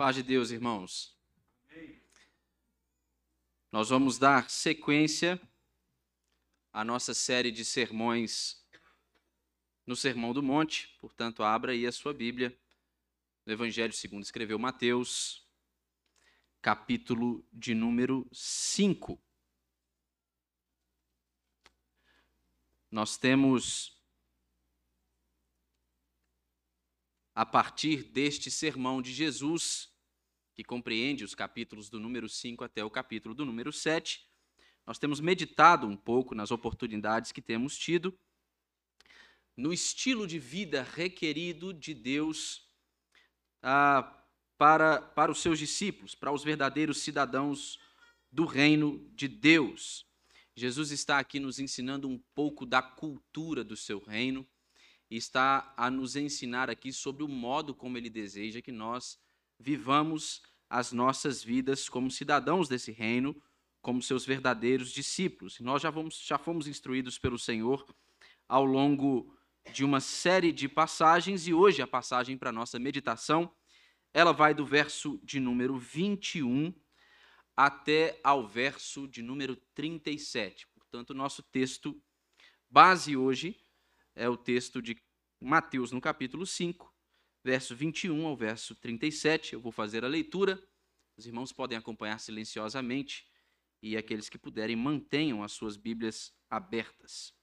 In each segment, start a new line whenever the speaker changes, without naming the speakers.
Paz de Deus, irmãos. Nós vamos dar sequência à nossa série de sermões no Sermão do Monte. Portanto, abra aí a sua Bíblia no Evangelho segundo escreveu Mateus, capítulo de número 5. Nós temos a partir deste sermão de Jesus, que compreende os capítulos do número 5 até o capítulo do número 7, nós temos meditado um pouco nas oportunidades que temos tido no estilo de vida requerido de Deus ah, para, para os seus discípulos, para os verdadeiros cidadãos do reino de Deus. Jesus está aqui nos ensinando um pouco da cultura do seu reino e está a nos ensinar aqui sobre o modo como ele deseja que nós vivamos as nossas vidas como cidadãos desse reino, como seus verdadeiros discípulos. E nós já, vamos, já fomos instruídos pelo Senhor ao longo de uma série de passagens e hoje a passagem para a nossa meditação, ela vai do verso de número 21 até ao verso de número 37. Portanto, nosso texto base hoje é o texto de Mateus, no capítulo 5, verso 21 ao verso 37. Eu vou fazer a leitura. Os irmãos podem acompanhar silenciosamente e aqueles que puderem mantenham as suas Bíblias abertas.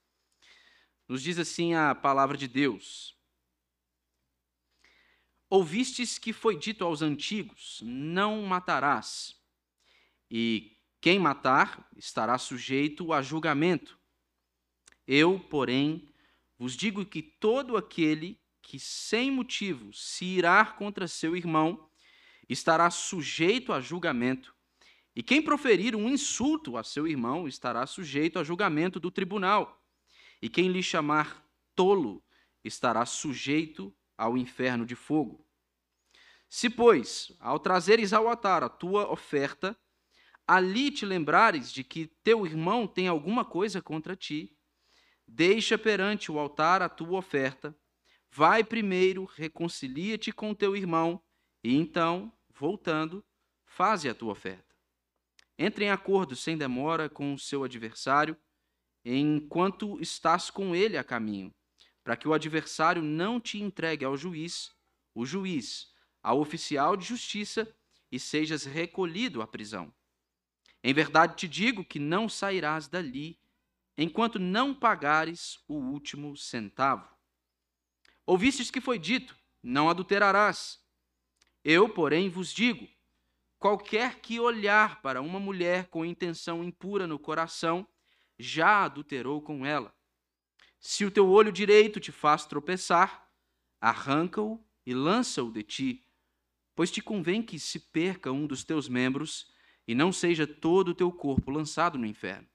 Nos diz assim a palavra de Deus: Ouvistes que foi dito aos antigos: Não matarás, e quem matar estará sujeito a julgamento. Eu, porém, vos digo que todo aquele que sem motivo se irá contra seu irmão estará sujeito a julgamento, e quem proferir um insulto a seu irmão estará sujeito a julgamento do tribunal, e quem lhe chamar tolo estará sujeito ao inferno de fogo. Se, pois, ao trazeres ao altar a tua oferta, ali te lembrares de que teu irmão tem alguma coisa contra ti, Deixa perante o altar a tua oferta, vai primeiro, reconcilia-te com teu irmão, e então, voltando, faze a tua oferta. Entre em acordo sem demora com o seu adversário, enquanto estás com ele a caminho, para que o adversário não te entregue ao juiz, o juiz, ao oficial de justiça, e sejas recolhido à prisão. Em verdade te digo que não sairás dali enquanto não pagares o último centavo. Ouvistes que foi dito: Não adulterarás. Eu, porém, vos digo: qualquer que olhar para uma mulher com intenção impura no coração, já adulterou com ela. Se o teu olho direito te faz tropeçar, arranca-o e lança-o de ti, pois te convém que se perca um dos teus membros e não seja todo o teu corpo lançado no inferno.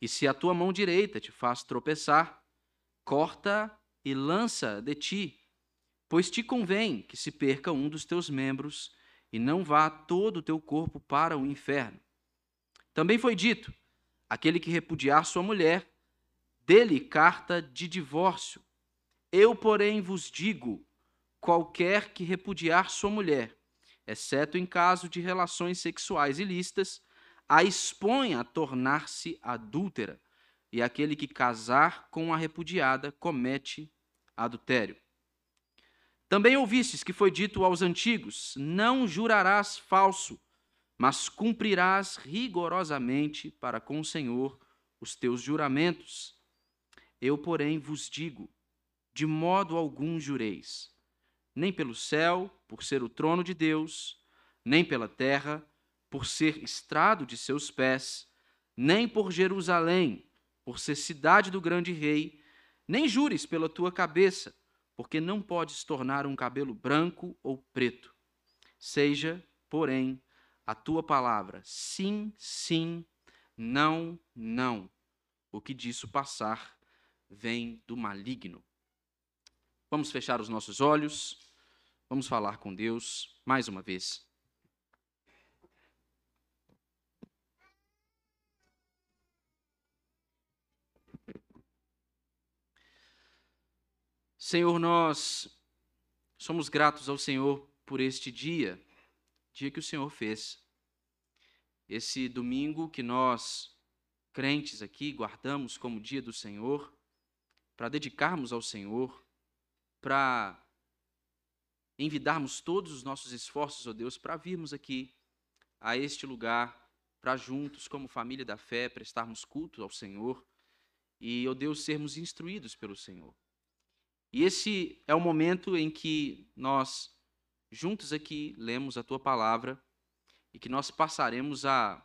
E se a tua mão direita te faz tropeçar, corta e lança de ti, pois te convém que se perca um dos teus membros e não vá todo o teu corpo para o inferno. Também foi dito: aquele que repudiar sua mulher, dele carta de divórcio. Eu, porém, vos digo: qualquer que repudiar sua mulher, exceto em caso de relações sexuais ilícitas, a expõe a tornar-se adúltera, e aquele que casar com a repudiada comete adultério. Também ouvistes que foi dito aos antigos: Não jurarás falso, mas cumprirás rigorosamente para com o Senhor os teus juramentos. Eu, porém, vos digo: de modo algum jureis, nem pelo céu, por ser o trono de Deus, nem pela terra, por ser estrado de seus pés, nem por Jerusalém, por ser cidade do grande rei, nem jures pela tua cabeça, porque não podes tornar um cabelo branco ou preto. Seja, porém, a tua palavra sim, sim, não, não. O que disso passar vem do maligno. Vamos fechar os nossos olhos, vamos falar com Deus mais uma vez. Senhor, nós somos gratos ao Senhor por este dia, dia que o Senhor fez. Esse domingo que nós, crentes aqui, guardamos como dia do Senhor, para dedicarmos ao Senhor, para envidarmos todos os nossos esforços, ó oh Deus, para virmos aqui a este lugar, para juntos, como família da fé, prestarmos culto ao Senhor e, ó oh Deus, sermos instruídos pelo Senhor. E esse é o momento em que nós, juntos aqui, lemos a tua palavra e que nós passaremos a,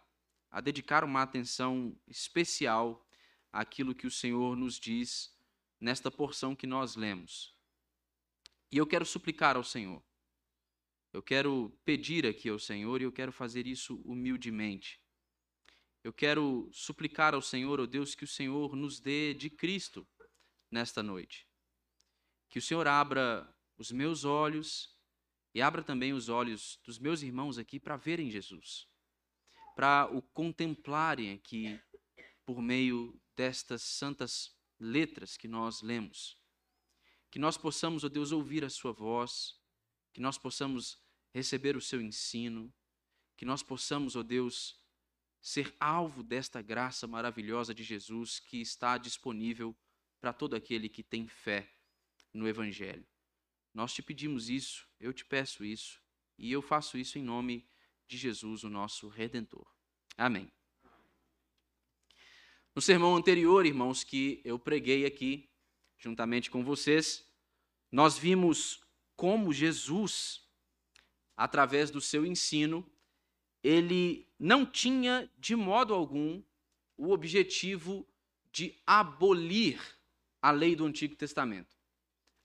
a dedicar uma atenção especial àquilo que o Senhor nos diz nesta porção que nós lemos. E eu quero suplicar ao Senhor. Eu quero pedir aqui ao Senhor e eu quero fazer isso humildemente. Eu quero suplicar ao Senhor, ó oh Deus, que o Senhor nos dê de Cristo nesta noite. Que o Senhor abra os meus olhos e abra também os olhos dos meus irmãos aqui para verem Jesus, para o contemplarem aqui por meio destas santas letras que nós lemos. Que nós possamos, ó Deus, ouvir a Sua voz, que nós possamos receber o Seu ensino, que nós possamos, ó Deus, ser alvo desta graça maravilhosa de Jesus que está disponível para todo aquele que tem fé no Evangelho. Nós te pedimos isso, eu te peço isso, e eu faço isso em nome de Jesus, o nosso Redentor. Amém. No sermão anterior, irmãos, que eu preguei aqui, juntamente com vocês, nós vimos como Jesus, através do seu ensino, ele não tinha de modo algum o objetivo de abolir a lei do Antigo Testamento.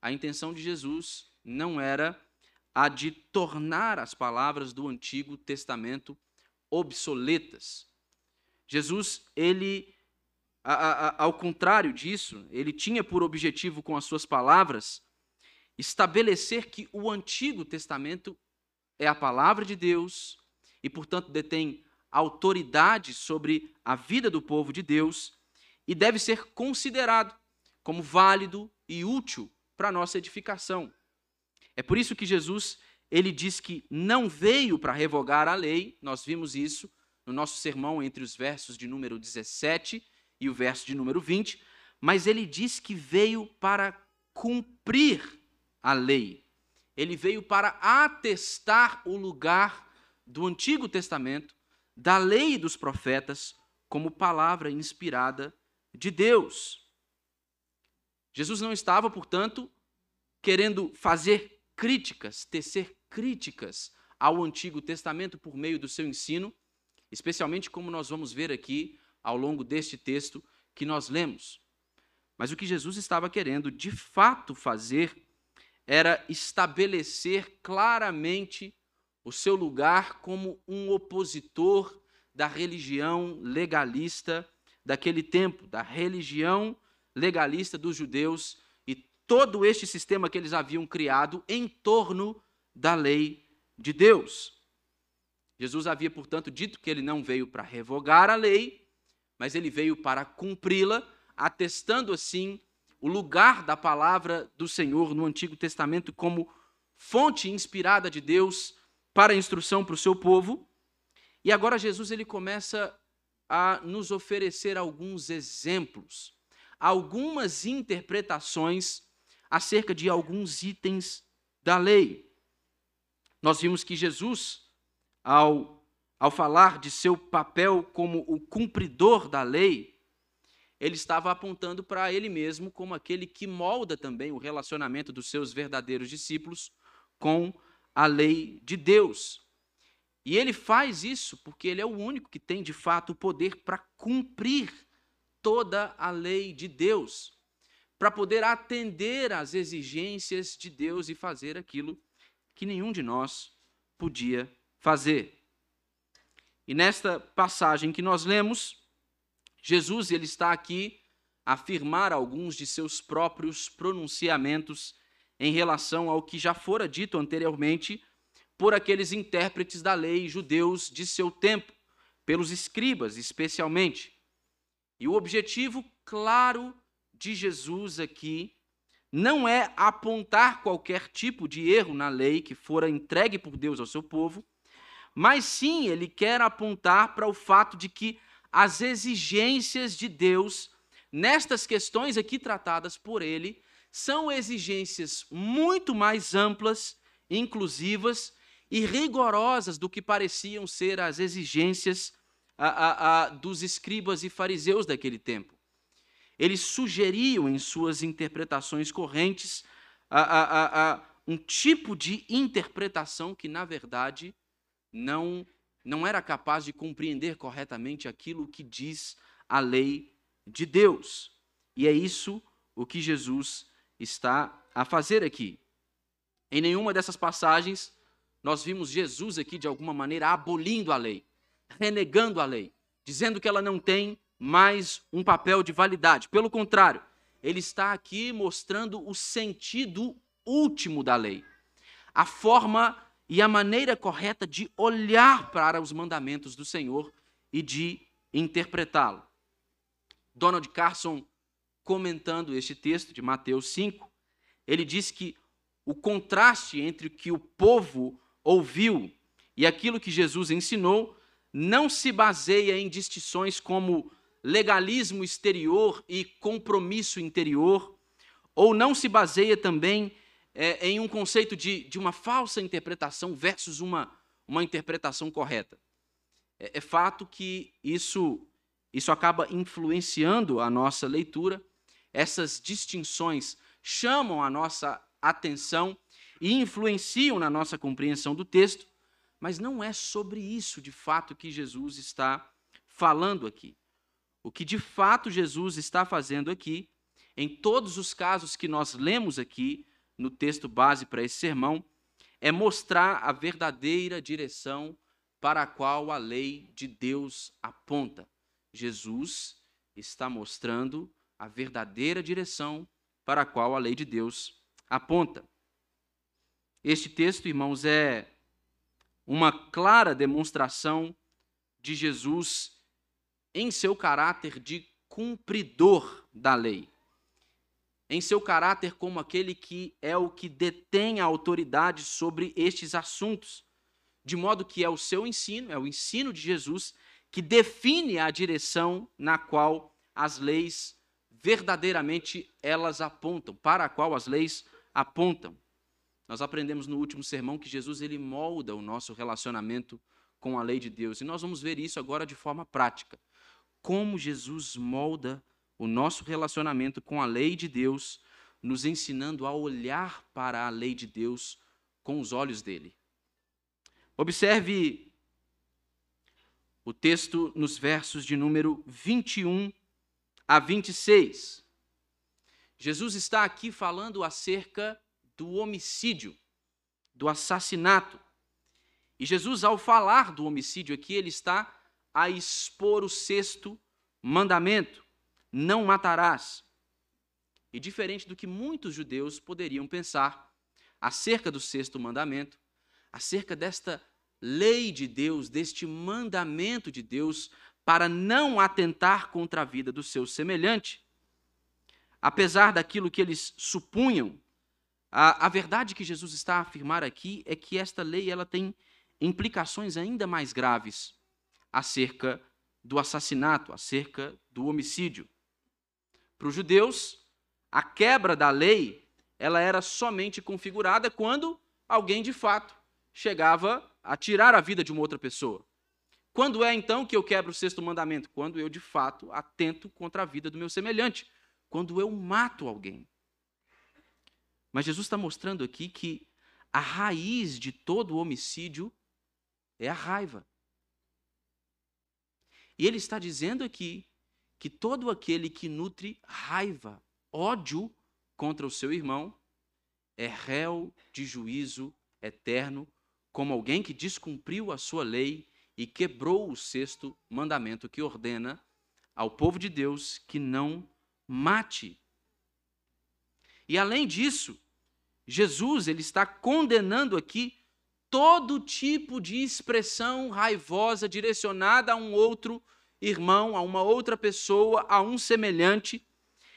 A intenção de Jesus não era a de tornar as palavras do Antigo Testamento obsoletas. Jesus, ele a, a, ao contrário disso, ele tinha por objetivo com as suas palavras estabelecer que o Antigo Testamento é a palavra de Deus e, portanto, detém autoridade sobre a vida do povo de Deus e deve ser considerado como válido e útil para nossa edificação. É por isso que Jesus ele diz que não veio para revogar a lei, nós vimos isso no nosso sermão entre os versos de número 17 e o verso de número 20, mas ele diz que veio para cumprir a lei. Ele veio para atestar o lugar do Antigo Testamento, da lei dos profetas, como palavra inspirada de Deus. Jesus não estava, portanto, querendo fazer críticas, tecer críticas ao Antigo Testamento por meio do seu ensino, especialmente como nós vamos ver aqui ao longo deste texto que nós lemos. Mas o que Jesus estava querendo de fato fazer era estabelecer claramente o seu lugar como um opositor da religião legalista daquele tempo, da religião legalista dos judeus e todo este sistema que eles haviam criado em torno da lei de Deus. Jesus havia, portanto, dito que ele não veio para revogar a lei, mas ele veio para cumpri-la, atestando assim o lugar da palavra do Senhor no Antigo Testamento como fonte inspirada de Deus para a instrução para o seu povo. E agora Jesus ele começa a nos oferecer alguns exemplos, algumas interpretações acerca de alguns itens da lei. Nós vimos que Jesus, ao ao falar de seu papel como o cumpridor da lei, ele estava apontando para ele mesmo como aquele que molda também o relacionamento dos seus verdadeiros discípulos com a lei de Deus. E ele faz isso porque ele é o único que tem de fato o poder para cumprir toda a lei de Deus, para poder atender às exigências de Deus e fazer aquilo que nenhum de nós podia fazer. E nesta passagem que nós lemos, Jesus ele está aqui a afirmar alguns de seus próprios pronunciamentos em relação ao que já fora dito anteriormente por aqueles intérpretes da lei judeus de seu tempo, pelos escribas especialmente. E o objetivo claro de Jesus aqui não é apontar qualquer tipo de erro na lei que fora entregue por Deus ao seu povo, mas sim ele quer apontar para o fato de que as exigências de Deus nestas questões aqui tratadas por ele são exigências muito mais amplas, inclusivas e rigorosas do que pareciam ser as exigências a, a, a, dos escribas e fariseus daquele tempo. Eles sugeriam em suas interpretações correntes um tipo de interpretação que, na verdade, não, não era capaz de compreender corretamente aquilo que diz a lei de Deus. E é isso o que Jesus está a fazer aqui. Em nenhuma dessas passagens nós vimos Jesus aqui, de alguma maneira, abolindo a lei, renegando a lei, dizendo que ela não tem mais um papel de validade. Pelo contrário, ele está aqui mostrando o sentido último da lei, a forma e a maneira correta de olhar para os mandamentos do Senhor e de interpretá-lo. Donald Carson, comentando este texto de Mateus 5, ele diz que o contraste entre o que o povo ouviu e aquilo que Jesus ensinou não se baseia em distinções como legalismo exterior e compromisso interior, ou não se baseia também é, em um conceito de, de uma falsa interpretação versus uma, uma interpretação correta. É, é fato que isso, isso acaba influenciando a nossa leitura, essas distinções chamam a nossa atenção e influenciam na nossa compreensão do texto, mas não é sobre isso de fato que Jesus está falando aqui. O que de fato Jesus está fazendo aqui, em todos os casos que nós lemos aqui no texto base para esse sermão, é mostrar a verdadeira direção para a qual a lei de Deus aponta. Jesus está mostrando a verdadeira direção para a qual a lei de Deus aponta. Este texto, irmãos, é uma clara demonstração de Jesus em seu caráter de cumpridor da lei, em seu caráter como aquele que é o que detém a autoridade sobre estes assuntos, de modo que é o seu ensino, é o ensino de Jesus que define a direção na qual as leis verdadeiramente elas apontam, para a qual as leis apontam. Nós aprendemos no último sermão que Jesus ele molda o nosso relacionamento com a lei de Deus, e nós vamos ver isso agora de forma prática como Jesus molda o nosso relacionamento com a lei de Deus, nos ensinando a olhar para a lei de Deus com os olhos dele. Observe o texto nos versos de número 21 a 26. Jesus está aqui falando acerca do homicídio, do assassinato. E Jesus, ao falar do homicídio aqui, ele está a expor o sexto mandamento: não matarás. E diferente do que muitos judeus poderiam pensar acerca do sexto mandamento, acerca desta lei de Deus, deste mandamento de Deus para não atentar contra a vida do seu semelhante, apesar daquilo que eles supunham, a, a verdade que Jesus está a afirmar aqui é que esta lei ela tem implicações ainda mais graves acerca do assassinato, acerca do homicídio. Para os judeus, a quebra da lei ela era somente configurada quando alguém de fato chegava a tirar a vida de uma outra pessoa. Quando é então que eu quebro o sexto mandamento? Quando eu de fato atento contra a vida do meu semelhante, quando eu mato alguém. Mas Jesus está mostrando aqui que a raiz de todo homicídio é a raiva. E ele está dizendo aqui que todo aquele que nutre raiva, ódio contra o seu irmão, é réu de juízo eterno, como alguém que descumpriu a sua lei e quebrou o sexto mandamento que ordena ao povo de Deus que não mate. E além disso, Jesus ele está condenando aqui todo tipo de expressão raivosa direcionada a um outro irmão, a uma outra pessoa, a um semelhante,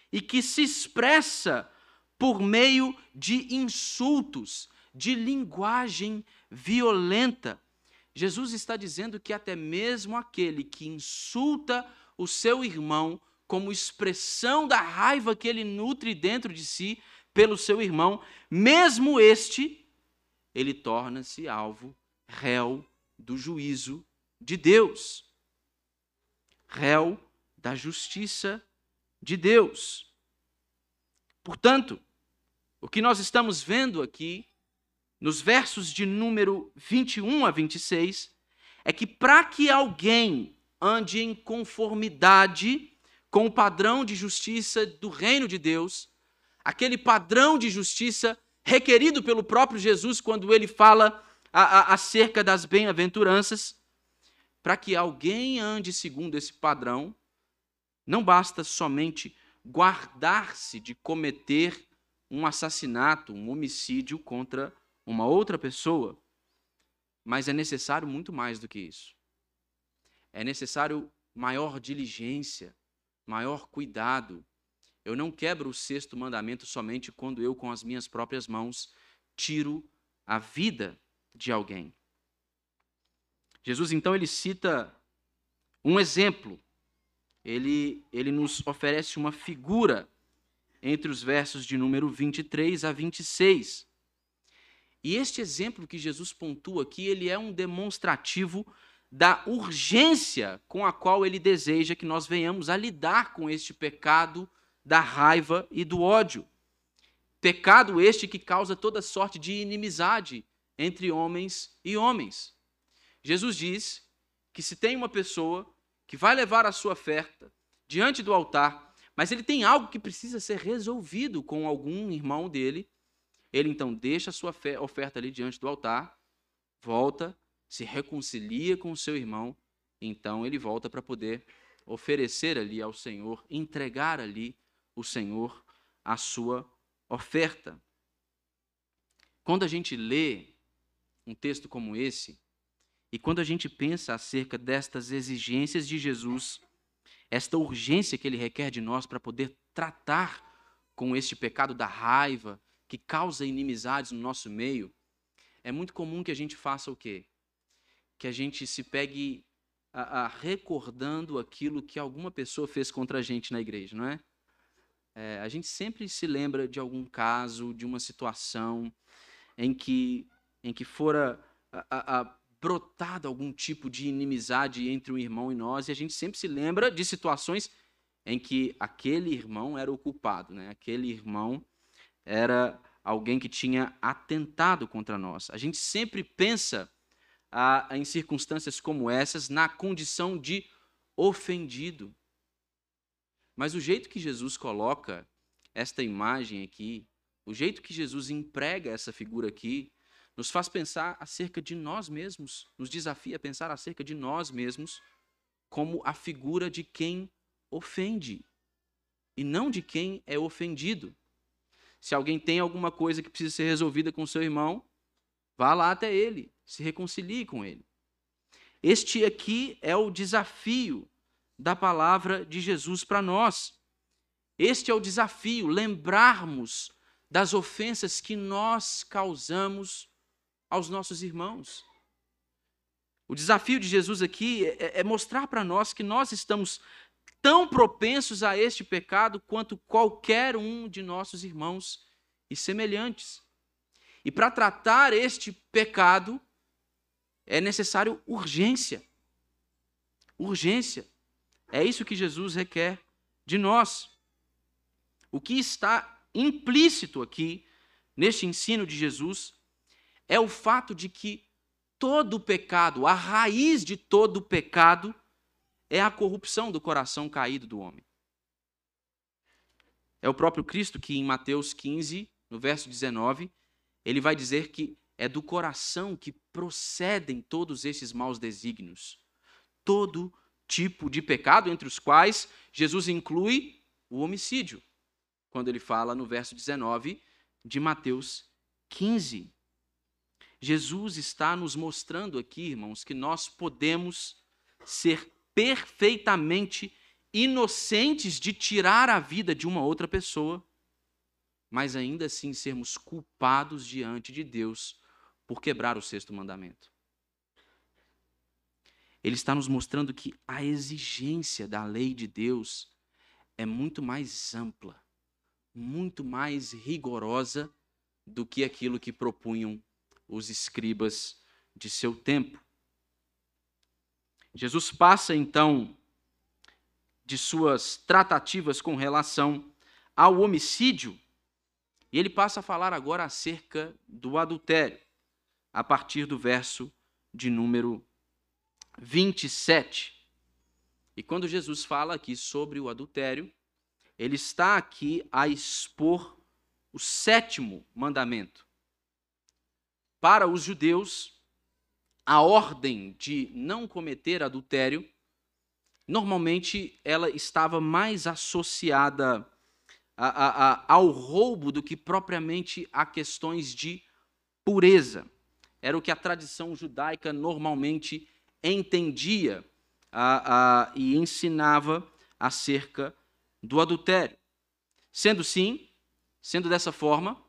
e que se expressa por meio de insultos, de linguagem violenta. Jesus está dizendo que até mesmo aquele que insulta o seu irmão como expressão da raiva que ele nutre dentro de si pelo seu irmão, mesmo este, ele torna-se alvo, réu do juízo de Deus. Réu da justiça de Deus. Portanto, o que nós estamos vendo aqui, nos versos de número 21 a 26, é que para que alguém ande em conformidade com o padrão de justiça do reino de Deus, aquele padrão de justiça requerido pelo próprio Jesus quando ele fala a, a, acerca das bem-aventuranças, para que alguém ande segundo esse padrão, não basta somente guardar-se de cometer um assassinato, um homicídio contra uma outra pessoa, mas é necessário muito mais do que isso. É necessário maior diligência, maior cuidado. Eu não quebro o sexto mandamento somente quando eu, com as minhas próprias mãos, tiro a vida de alguém. Jesus, então, ele cita um exemplo. Ele, ele nos oferece uma figura entre os versos de número 23 a 26. E este exemplo que Jesus pontua aqui, ele é um demonstrativo da urgência com a qual ele deseja que nós venhamos a lidar com este pecado da raiva e do ódio. Pecado este que causa toda sorte de inimizade entre homens e homens. Jesus diz que se tem uma pessoa que vai levar a sua oferta diante do altar mas ele tem algo que precisa ser resolvido com algum irmão dele. Ele então deixa a sua oferta ali diante do altar, volta, se reconcilia com o seu irmão, então ele volta para poder oferecer ali ao Senhor, entregar ali o Senhor a sua oferta. Quando a gente lê um texto como esse, e quando a gente pensa acerca destas exigências de Jesus, esta urgência que ele requer de nós para poder tratar com este pecado da raiva que causa inimizades no nosso meio, é muito comum que a gente faça o quê? Que a gente se pegue a, a recordando aquilo que alguma pessoa fez contra a gente na igreja, não é? É? A gente sempre se lembra de algum caso, de uma situação em que, em que fora a, a, brotado algum tipo de inimizade entre um irmão e nós, e a gente sempre se lembra de situações em que aquele irmão era o culpado, né? aquele irmão era alguém que tinha atentado contra nós. A gente sempre pensa ah, em circunstâncias como essas na condição de ofendido. Mas o jeito que Jesus coloca esta imagem aqui, o jeito que Jesus emprega essa figura aqui, nos faz pensar acerca de nós mesmos, nos desafia a pensar acerca de nós mesmos como a figura de quem ofende e não de quem é ofendido. Se alguém tem alguma coisa que precisa ser resolvida com seu irmão, vá lá até ele, se reconcilie com ele. Este aqui é o desafio da palavra de Jesus para nós. Este é o desafio, lembrarmos das ofensas que nós causamos aos nossos irmãos. O desafio de Jesus aqui é, é mostrar para nós que nós estamos tão propensos a este pecado quanto qualquer um de nossos irmãos e semelhantes. E para tratar este pecado é necessário urgência. Urgência. É isso que Jesus requer de nós. O que está implícito aqui neste ensino de Jesus é o fato de que todo pecado, a raiz de todo pecado, é a corrupção do coração caído do homem. É o próprio Cristo que, em Mateus 15, no verso 19, ele vai dizer que é do coração que procedem todos esses maus desígnios. Todo tipo de pecado, entre os quais Jesus inclui o homicídio, quando ele fala no verso 19 de Mateus 15. Jesus está nos mostrando aqui, irmãos, que nós podemos ser perfeitamente inocentes de tirar a vida de uma outra pessoa, mas ainda assim sermos culpados diante de Deus por quebrar o sexto mandamento. Ele está nos mostrando que a exigência da lei de Deus é muito mais ampla, muito mais rigorosa do que aquilo que propunham os escribas de seu tempo. Jesus passa então de suas tratativas com relação ao homicídio e ele passa a falar agora acerca do adultério, a partir do verso de número 27. E quando Jesus fala aqui sobre o adultério, ele está aqui a expor o sétimo mandamento. Para os judeus, a ordem de não cometer adultério, normalmente ela estava mais associada a, a, a, ao roubo do que propriamente a questões de pureza. Era o que a tradição judaica normalmente entendia e ensinava acerca do adultério. Sendo sim, sendo dessa forma,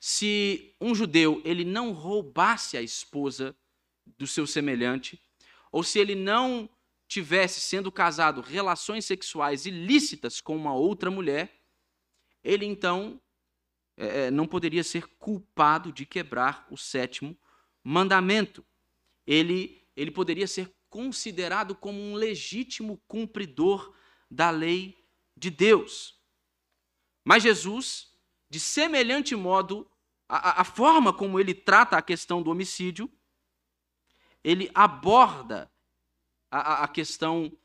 se um judeu ele não roubasse a esposa do seu semelhante, ou se ele não tivesse sendo casado relações sexuais ilícitas com uma outra mulher, ele então é, é, não poderia ser culpado de quebrar o sétimo mandamento. Ele, ele poderia ser considerado como um legítimo cumpridor da lei de Deus. Mas Jesus, de semelhante modo, a, a forma como ele trata a questão do homicídio, ele aborda a, a questão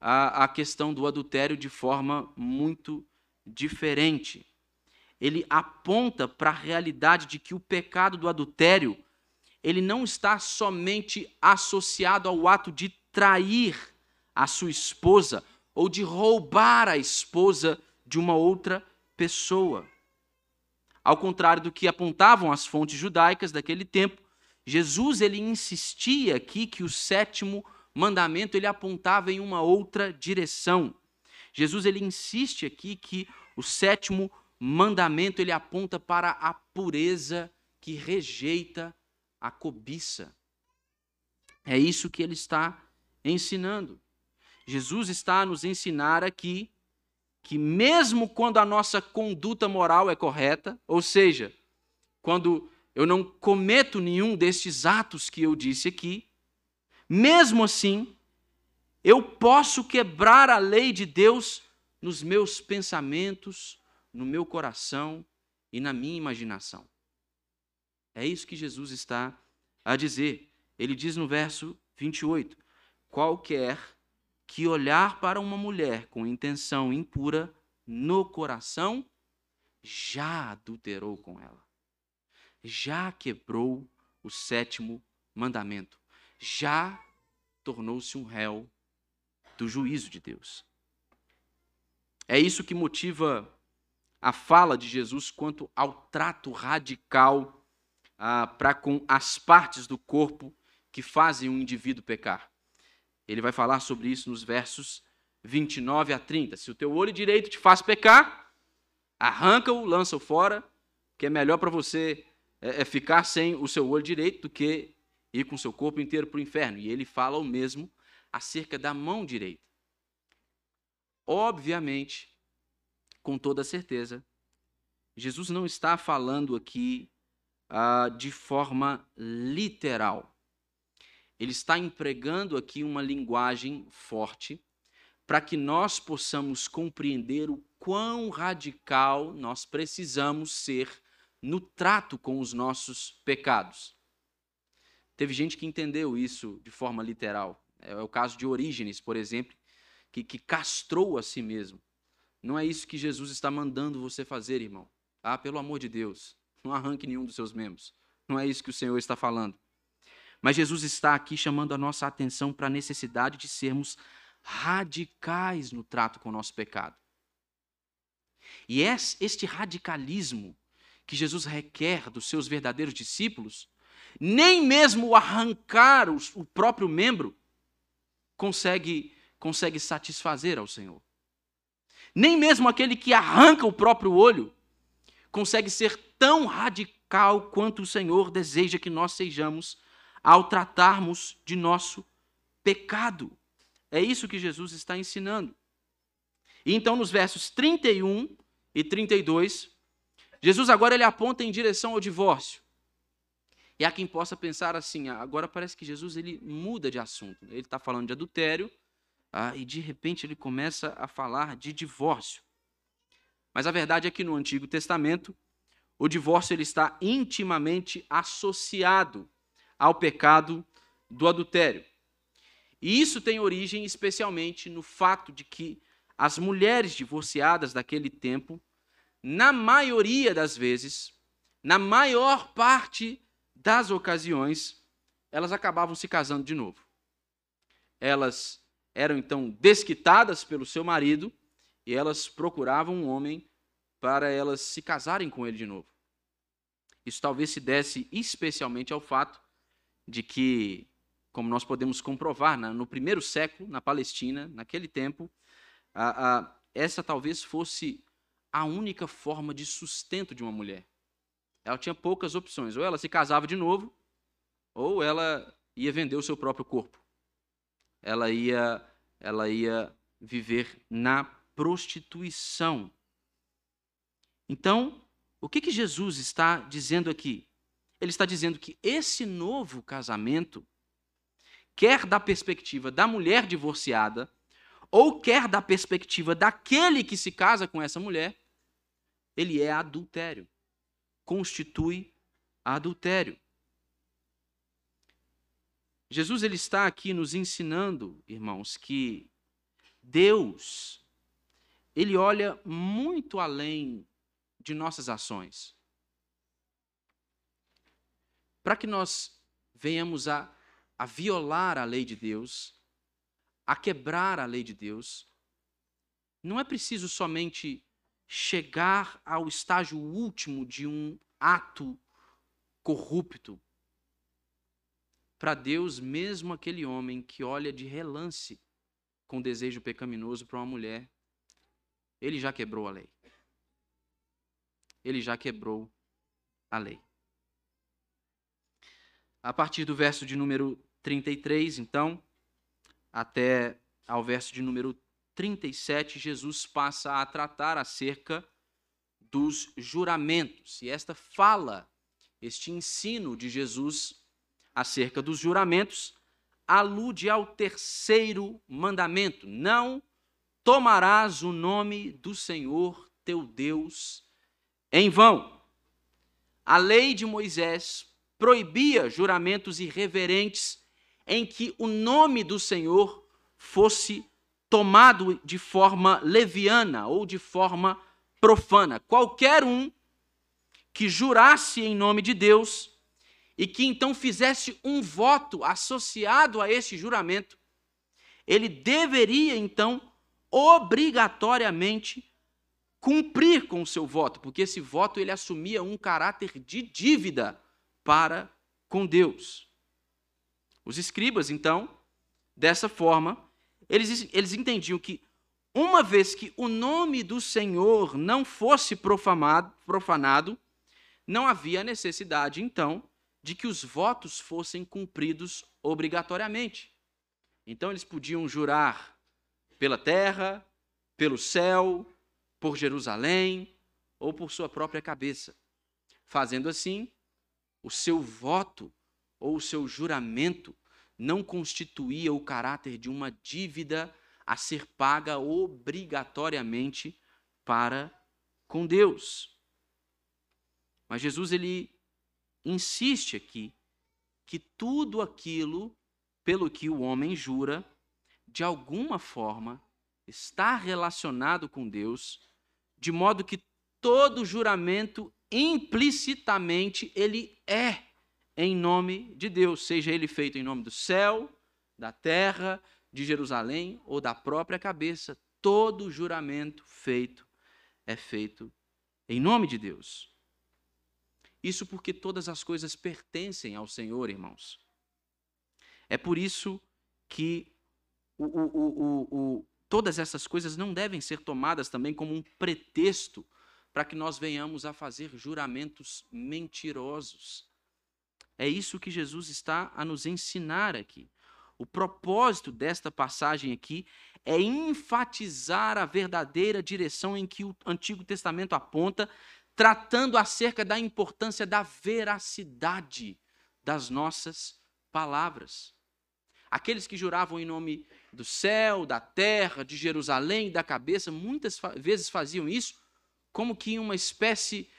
a, a questão do adultério de forma muito diferente. Ele aponta para a realidade de que o pecado do adultério ele não está somente associado ao ato de trair a sua esposa ou de roubar a esposa de uma outra pessoa. Ao contrário do que apontavam as fontes judaicas daquele tempo, Jesus ele insistia aqui que o sétimo mandamento ele apontava em uma outra direção. Jesus ele insiste aqui que o sétimo mandamento ele aponta para a pureza que rejeita a cobiça. É isso que ele está ensinando. Jesus está a nos ensinar aqui que mesmo quando a nossa conduta moral é correta, ou seja, quando eu não cometo nenhum destes atos que eu disse aqui, mesmo assim, eu posso quebrar a lei de Deus nos meus pensamentos, no meu coração e na minha imaginação. É isso que Jesus está a dizer. Ele diz no verso 28: Qualquer que olhar para uma mulher com intenção impura no coração, já adulterou com ela, já quebrou o sétimo mandamento, já tornou-se um réu do juízo de Deus. É isso que motiva a fala de Jesus quanto ao trato radical ah, para com as partes do corpo que fazem um indivíduo pecar. Ele vai falar sobre isso nos versos 29 a 30. Se o teu olho direito te faz pecar, arranca-o, lança-o fora, que é melhor para você é, é ficar sem o seu olho direito do que ir com o seu corpo inteiro para o inferno. E ele fala o mesmo acerca da mão direita. Obviamente, com toda certeza, Jesus não está falando aqui ah, de forma literal. Ele está empregando aqui uma linguagem forte para que nós possamos compreender o quão radical nós precisamos ser no trato com os nossos pecados. Teve gente que entendeu isso de forma literal. É o caso de Orígenes, por exemplo, que, que castrou a si mesmo. Não é isso que Jesus está mandando você fazer, irmão. Ah, pelo amor de Deus, não arranque nenhum dos seus membros. Não é isso que o Senhor está falando. Mas Jesus está aqui chamando a nossa atenção para a necessidade de sermos radicais no trato com o nosso pecado. E este radicalismo que Jesus requer dos seus verdadeiros discípulos, nem mesmo arrancar o próprio membro consegue consegue satisfazer ao Senhor. Nem mesmo aquele que arranca o próprio olho consegue ser tão radical quanto o Senhor deseja que nós sejamos ao tratarmos de nosso pecado. É isso que Jesus está ensinando. E então, nos versos 31 e 32, Jesus agora ele aponta em direção ao divórcio. E há quem possa pensar assim, ah, agora parece que Jesus ele muda de assunto. Ele está falando de adultério ah, e de repente ele começa a falar de divórcio. Mas a verdade é que no Antigo Testamento o divórcio ele está intimamente associado ao pecado do adultério. E isso tem origem especialmente no fato de que as mulheres divorciadas daquele tempo, na maioria das vezes, na maior parte das ocasiões, elas acabavam se casando de novo. Elas eram então desquitadas pelo seu marido e elas procuravam um homem para elas se casarem com ele de novo. Isso talvez se desse especialmente ao fato de que, como nós podemos comprovar, no primeiro século, na Palestina, naquele tempo, essa talvez fosse a única forma de sustento de uma mulher. Ela tinha poucas opções. Ou ela se casava de novo, ou ela ia vender o seu próprio corpo. Ela ia, ela ia viver na prostituição. Então, o que, que Jesus está dizendo aqui? Ele está dizendo que esse novo casamento, quer da perspectiva da mulher divorciada, ou quer da perspectiva daquele que se casa com essa mulher, ele é adultério. Constitui adultério. Jesus ele está aqui nos ensinando, irmãos, que Deus ele olha muito além de nossas ações. Para que nós venhamos a, a violar a lei de Deus, a quebrar a lei de Deus, não é preciso somente chegar ao estágio último de um ato corrupto. Para Deus, mesmo aquele homem que olha de relance com desejo pecaminoso para uma mulher, ele já quebrou a lei. Ele já quebrou a lei. A partir do verso de número 33, então, até ao verso de número 37, Jesus passa a tratar acerca dos juramentos. E esta fala, este ensino de Jesus acerca dos juramentos, alude ao terceiro mandamento: não tomarás o nome do Senhor teu Deus em vão. A lei de Moisés proibia juramentos irreverentes em que o nome do Senhor fosse tomado de forma leviana ou de forma profana. Qualquer um que jurasse em nome de Deus e que então fizesse um voto associado a esse juramento, ele deveria então obrigatoriamente cumprir com o seu voto, porque esse voto ele assumia um caráter de dívida para com Deus. Os escribas, então, dessa forma, eles, eles entendiam que, uma vez que o nome do Senhor não fosse profanado, profanado, não havia necessidade, então, de que os votos fossem cumpridos obrigatoriamente. Então, eles podiam jurar pela terra, pelo céu, por Jerusalém ou por sua própria cabeça. Fazendo assim, o seu voto ou o seu juramento não constituía o caráter de uma dívida a ser paga obrigatoriamente para com Deus. Mas Jesus ele insiste aqui que tudo aquilo pelo que o homem jura, de alguma forma, está relacionado com Deus, de modo que todo juramento implicitamente ele é em nome de Deus, seja ele feito em nome do céu, da terra, de Jerusalém ou da própria cabeça. Todo juramento feito é feito em nome de Deus. Isso porque todas as coisas pertencem ao Senhor, irmãos. É por isso que o, o, o, todas essas coisas não devem ser tomadas também como um pretexto para que nós venhamos a fazer juramentos mentirosos. É isso que Jesus está a nos ensinar aqui. O propósito desta passagem aqui é enfatizar a verdadeira direção em que o Antigo Testamento aponta, tratando acerca da importância da veracidade das nossas palavras. Aqueles que juravam em nome do céu, da terra, de Jerusalém, da cabeça, muitas vezes faziam isso como que uma espécie,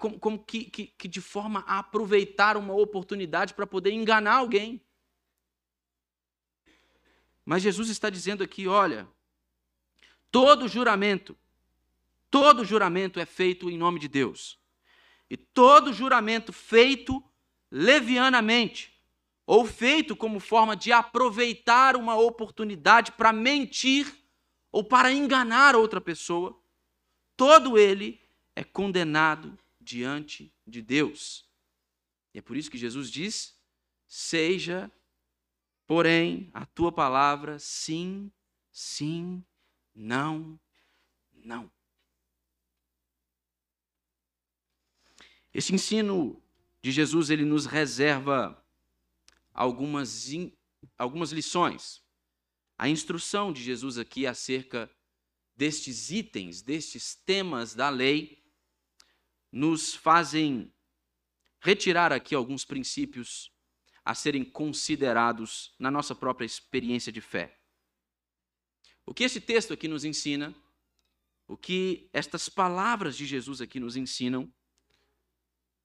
como, como que, que, que de forma a aproveitar uma oportunidade para poder enganar alguém. Mas Jesus está dizendo aqui: olha, todo juramento, todo juramento é feito em nome de Deus. E todo juramento feito levianamente, ou feito como forma de aproveitar uma oportunidade para mentir ou para enganar outra pessoa, todo ele é condenado diante de Deus. E é por isso que Jesus diz: seja, porém, a tua palavra sim, sim, não, não. Esse ensino de Jesus ele nos reserva algumas, algumas lições. A instrução de Jesus aqui acerca destes itens, destes temas da lei, nos fazem retirar aqui alguns princípios a serem considerados na nossa própria experiência de fé. O que esse texto aqui nos ensina, o que estas palavras de Jesus aqui nos ensinam,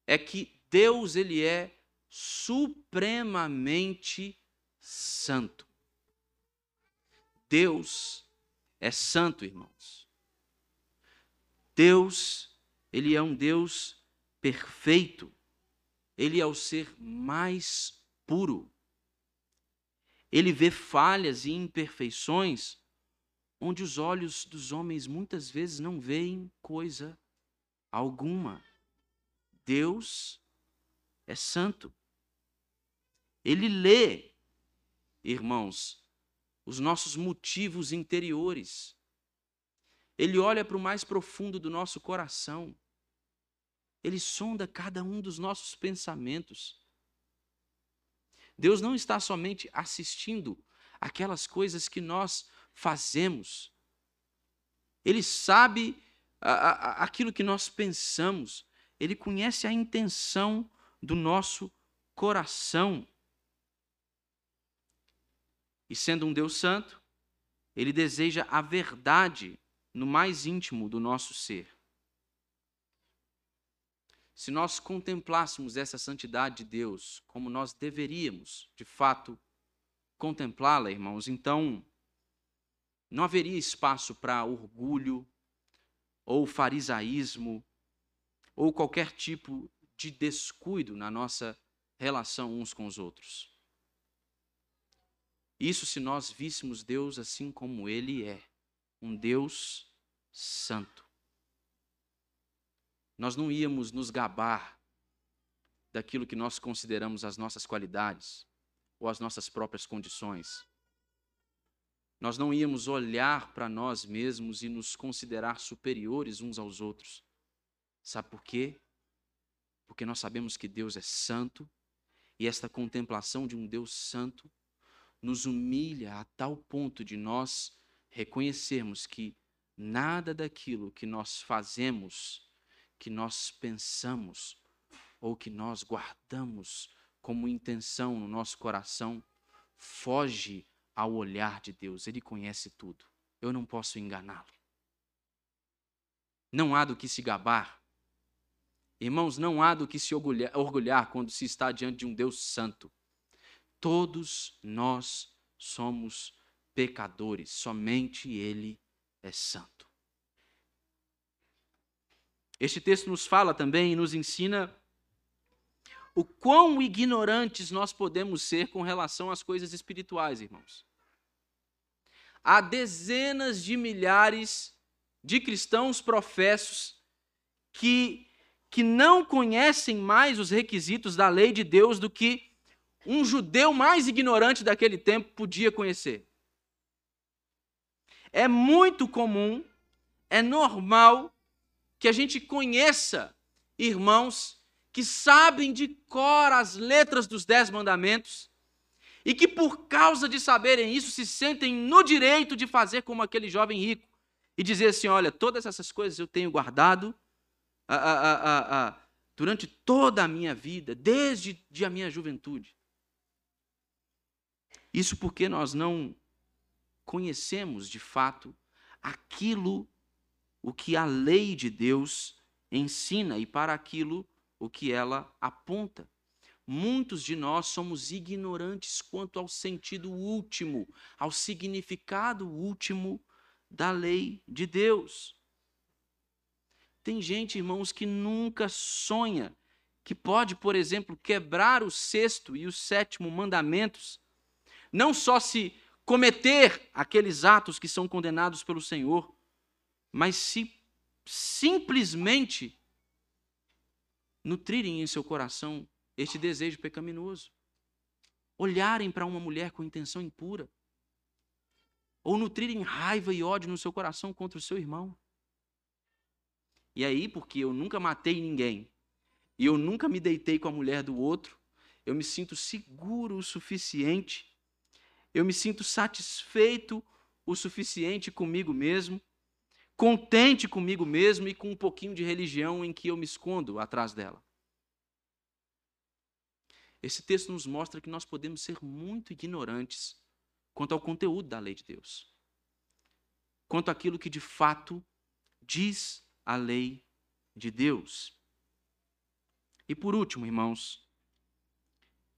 é que Deus ele é supremamente santo. Deus é santo, irmãos. Deus, ele é um Deus perfeito. Ele é o ser mais puro. Ele vê falhas e imperfeições onde os olhos dos homens muitas vezes não veem coisa alguma. Deus é santo. Ele lê, irmãos, os nossos motivos interiores. Ele olha para o mais profundo do nosso coração. Ele sonda cada um dos nossos pensamentos. Deus não está somente assistindo aquelas coisas que nós fazemos. Ele sabe a, a, aquilo que nós pensamos. Ele conhece a intenção do nosso coração. E sendo um Deus santo, ele deseja a verdade no mais íntimo do nosso ser. Se nós contemplássemos essa santidade de Deus como nós deveríamos, de fato, contemplá-la, irmãos, então não haveria espaço para orgulho ou farisaísmo ou qualquer tipo de descuido na nossa relação uns com os outros. Isso se nós víssemos Deus assim como Ele é, um Deus santo. Nós não íamos nos gabar daquilo que nós consideramos as nossas qualidades ou as nossas próprias condições. Nós não íamos olhar para nós mesmos e nos considerar superiores uns aos outros. Sabe por quê? Porque nós sabemos que Deus é santo e esta contemplação de um Deus santo nos humilha a tal ponto de nós reconhecermos que nada daquilo que nós fazemos, que nós pensamos ou que nós guardamos como intenção no nosso coração foge ao olhar de Deus. Ele conhece tudo. Eu não posso enganá-lo. Não há do que se gabar. Irmãos, não há do que se orgulhar, orgulhar quando se está diante de um Deus santo. Todos nós somos pecadores, somente Ele é santo. Este texto nos fala também e nos ensina o quão ignorantes nós podemos ser com relação às coisas espirituais, irmãos. Há dezenas de milhares de cristãos professos que, que não conhecem mais os requisitos da lei de Deus do que um judeu mais ignorante daquele tempo podia conhecer. É muito comum, é normal que a gente conheça irmãos que sabem de cor as letras dos dez mandamentos e que, por causa de saberem isso, se sentem no direito de fazer como aquele jovem rico e dizer assim: olha, todas essas coisas eu tenho guardado a, a, a, durante toda a minha vida, desde de a minha juventude. Isso porque nós não conhecemos de fato aquilo o que a lei de Deus ensina e para aquilo o que ela aponta. Muitos de nós somos ignorantes quanto ao sentido último, ao significado último da lei de Deus. Tem gente, irmãos, que nunca sonha que pode, por exemplo, quebrar o sexto e o sétimo mandamentos, não só se cometer aqueles atos que são condenados pelo Senhor, mas se simplesmente nutrirem em seu coração este desejo pecaminoso. Olharem para uma mulher com intenção impura. Ou nutrirem raiva e ódio no seu coração contra o seu irmão. E aí, porque eu nunca matei ninguém e eu nunca me deitei com a mulher do outro, eu me sinto seguro o suficiente, eu me sinto satisfeito o suficiente comigo mesmo, contente comigo mesmo e com um pouquinho de religião em que eu me escondo atrás dela. Esse texto nos mostra que nós podemos ser muito ignorantes quanto ao conteúdo da lei de Deus, quanto àquilo que de fato diz a lei de Deus. E por último, irmãos,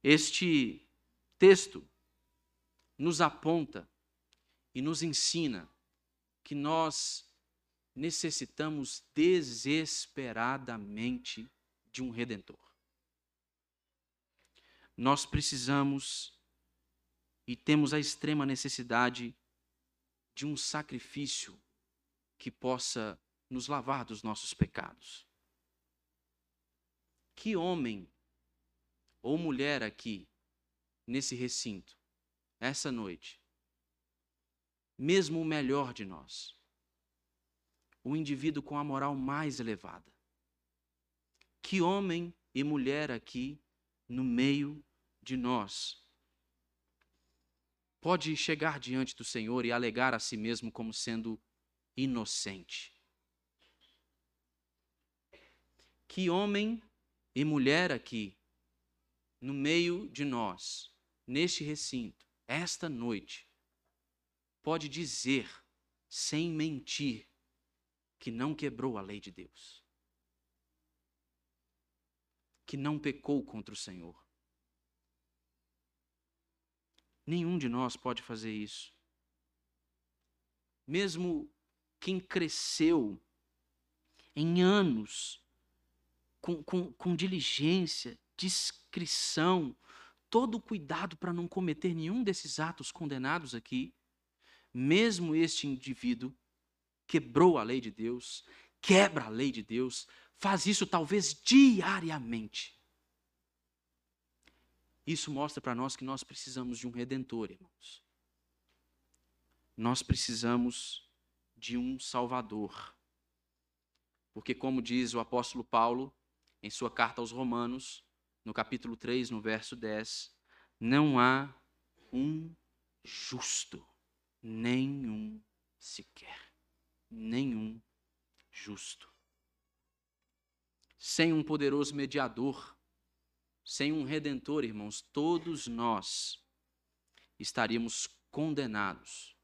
este texto nos aponta e nos ensina que nós necessitamos desesperadamente de um redentor nós precisamos e temos a extrema necessidade de um sacrifício que possa nos lavar dos nossos pecados. Que homem ou mulher aqui, nesse recinto, essa noite, mesmo o melhor de nós, o indivíduo com a moral mais elevada, que homem e mulher aqui no meio de nós pode chegar diante do Senhor e alegar a si mesmo como sendo inocente. Que homem e mulher aqui, no meio de nós, neste recinto, esta noite, pode dizer, sem mentir, que não quebrou a lei de Deus? que não pecou contra o Senhor. Nenhum de nós pode fazer isso. Mesmo quem cresceu em anos, com, com, com diligência, discrição, todo cuidado para não cometer nenhum desses atos condenados aqui, mesmo este indivíduo quebrou a lei de Deus, quebra a lei de Deus, faz isso talvez diariamente. Isso mostra para nós que nós precisamos de um redentor, irmãos. Nós precisamos de um Salvador. Porque, como diz o apóstolo Paulo em sua carta aos Romanos, no capítulo 3, no verso 10, não há um justo, nenhum sequer. Nenhum justo sem um poderoso mediador, sem um redentor, irmãos, todos nós estaríamos condenados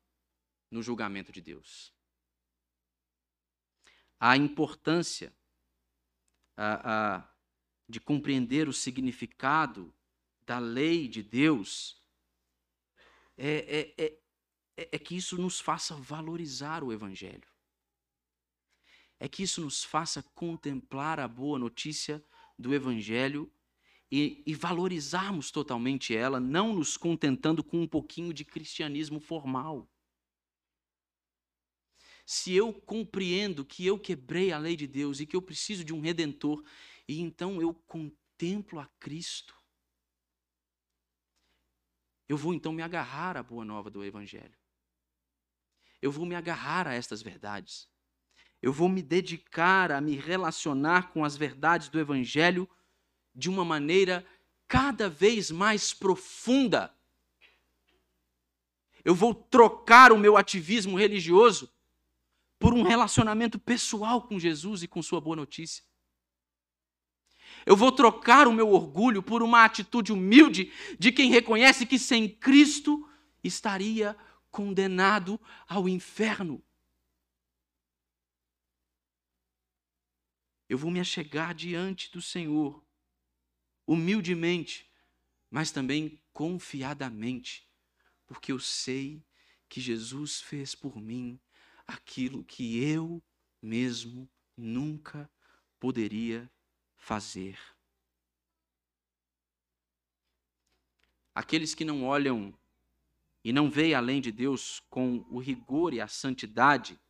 no julgamento de Deus. A importância a, a, de compreender o significado da lei de Deus é, é, é, é que isso nos faça valorizar o Evangelho é que isso nos faça contemplar a boa notícia do Evangelho e, e, valorizarmos totalmente ela, não nos contentando com um pouquinho de cristianismo formal. Se eu compreendo que eu quebrei a lei de Deus e que eu preciso de um redentor, e então eu contemplo a Cristo, eu vou então me agarrar à boa nova do Evangelho. Eu vou me agarrar a estas verdades Eu vou me dedicar a me relacionar com as verdades do Evangelho de uma maneira cada vez mais profunda. Eu vou trocar o meu ativismo religioso por um relacionamento pessoal com Jesus e com Sua boa notícia. Eu vou trocar o meu orgulho por uma atitude humilde de quem reconhece que sem Cristo estaria condenado ao inferno. Eu vou me achegar diante do Senhor, humildemente, mas também confiadamente, porque eu sei que Jesus fez por mim aquilo que eu mesmo nunca poderia fazer. Aqueles que não olham e não veem além de Deus com o rigor e a santidade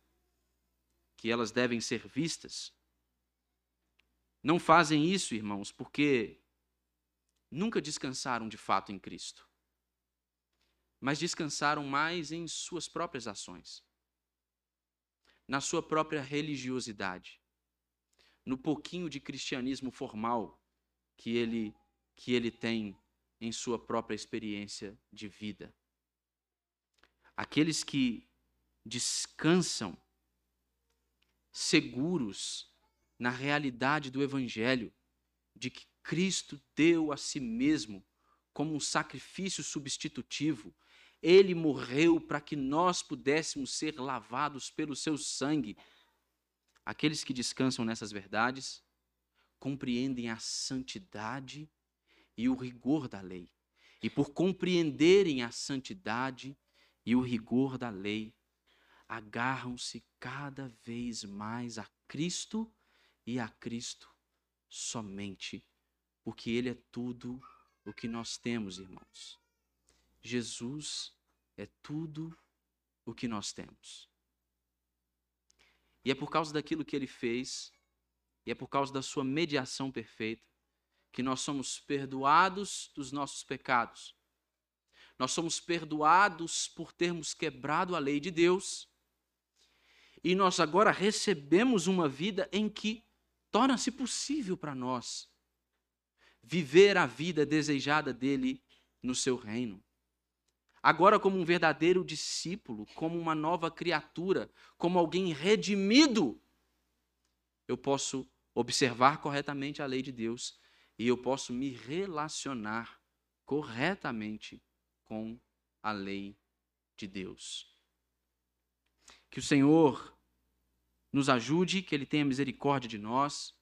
que elas devem ser vistas, não fazem isso, irmãos, porque nunca descansaram de fato em Cristo, mas descansaram mais em suas próprias ações, na sua própria religiosidade, no pouquinho de cristianismo formal que ele que ele tem em sua própria experiência de vida. Aqueles que descansam seguros na realidade do evangelho de que Cristo deu a si mesmo como um sacrifício substitutivo. Ele morreu para que nós pudéssemos ser lavados pelo seu sangue Aqueles que descansam nessas verdades compreendem a santidade e o rigor da lei. E por compreenderem a santidade e o rigor da lei, agarram-se cada vez mais a Cristo e a Cristo somente, porque Ele é tudo o que nós temos, irmãos. Jesus é tudo o que nós temos. E é por causa daquilo que ele fez, e é por causa da sua mediação perfeita, que nós somos perdoados dos nossos pecados. Nós somos perdoados por termos quebrado a lei de Deus. E nós agora recebemos uma vida em que torna-se possível para nós viver a vida desejada dele no seu reino. Agora, como um verdadeiro discípulo, como uma nova criatura, como alguém redimido, eu posso observar corretamente a lei de Deus e eu posso me relacionar corretamente com a lei de Deus. Que o Senhor nos ajude, que Ele tenha misericórdia de nós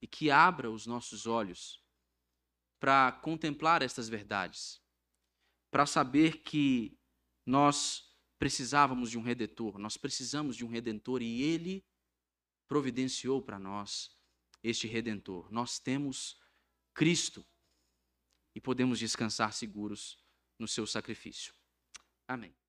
e que abra os nossos olhos para contemplar estas verdades para saber que nós precisávamos de um redentor, nós precisamos de um redentor e ele providenciou para nós este redentor. Nós temos Cristo e podemos descansar seguros no seu sacrifício. Amém.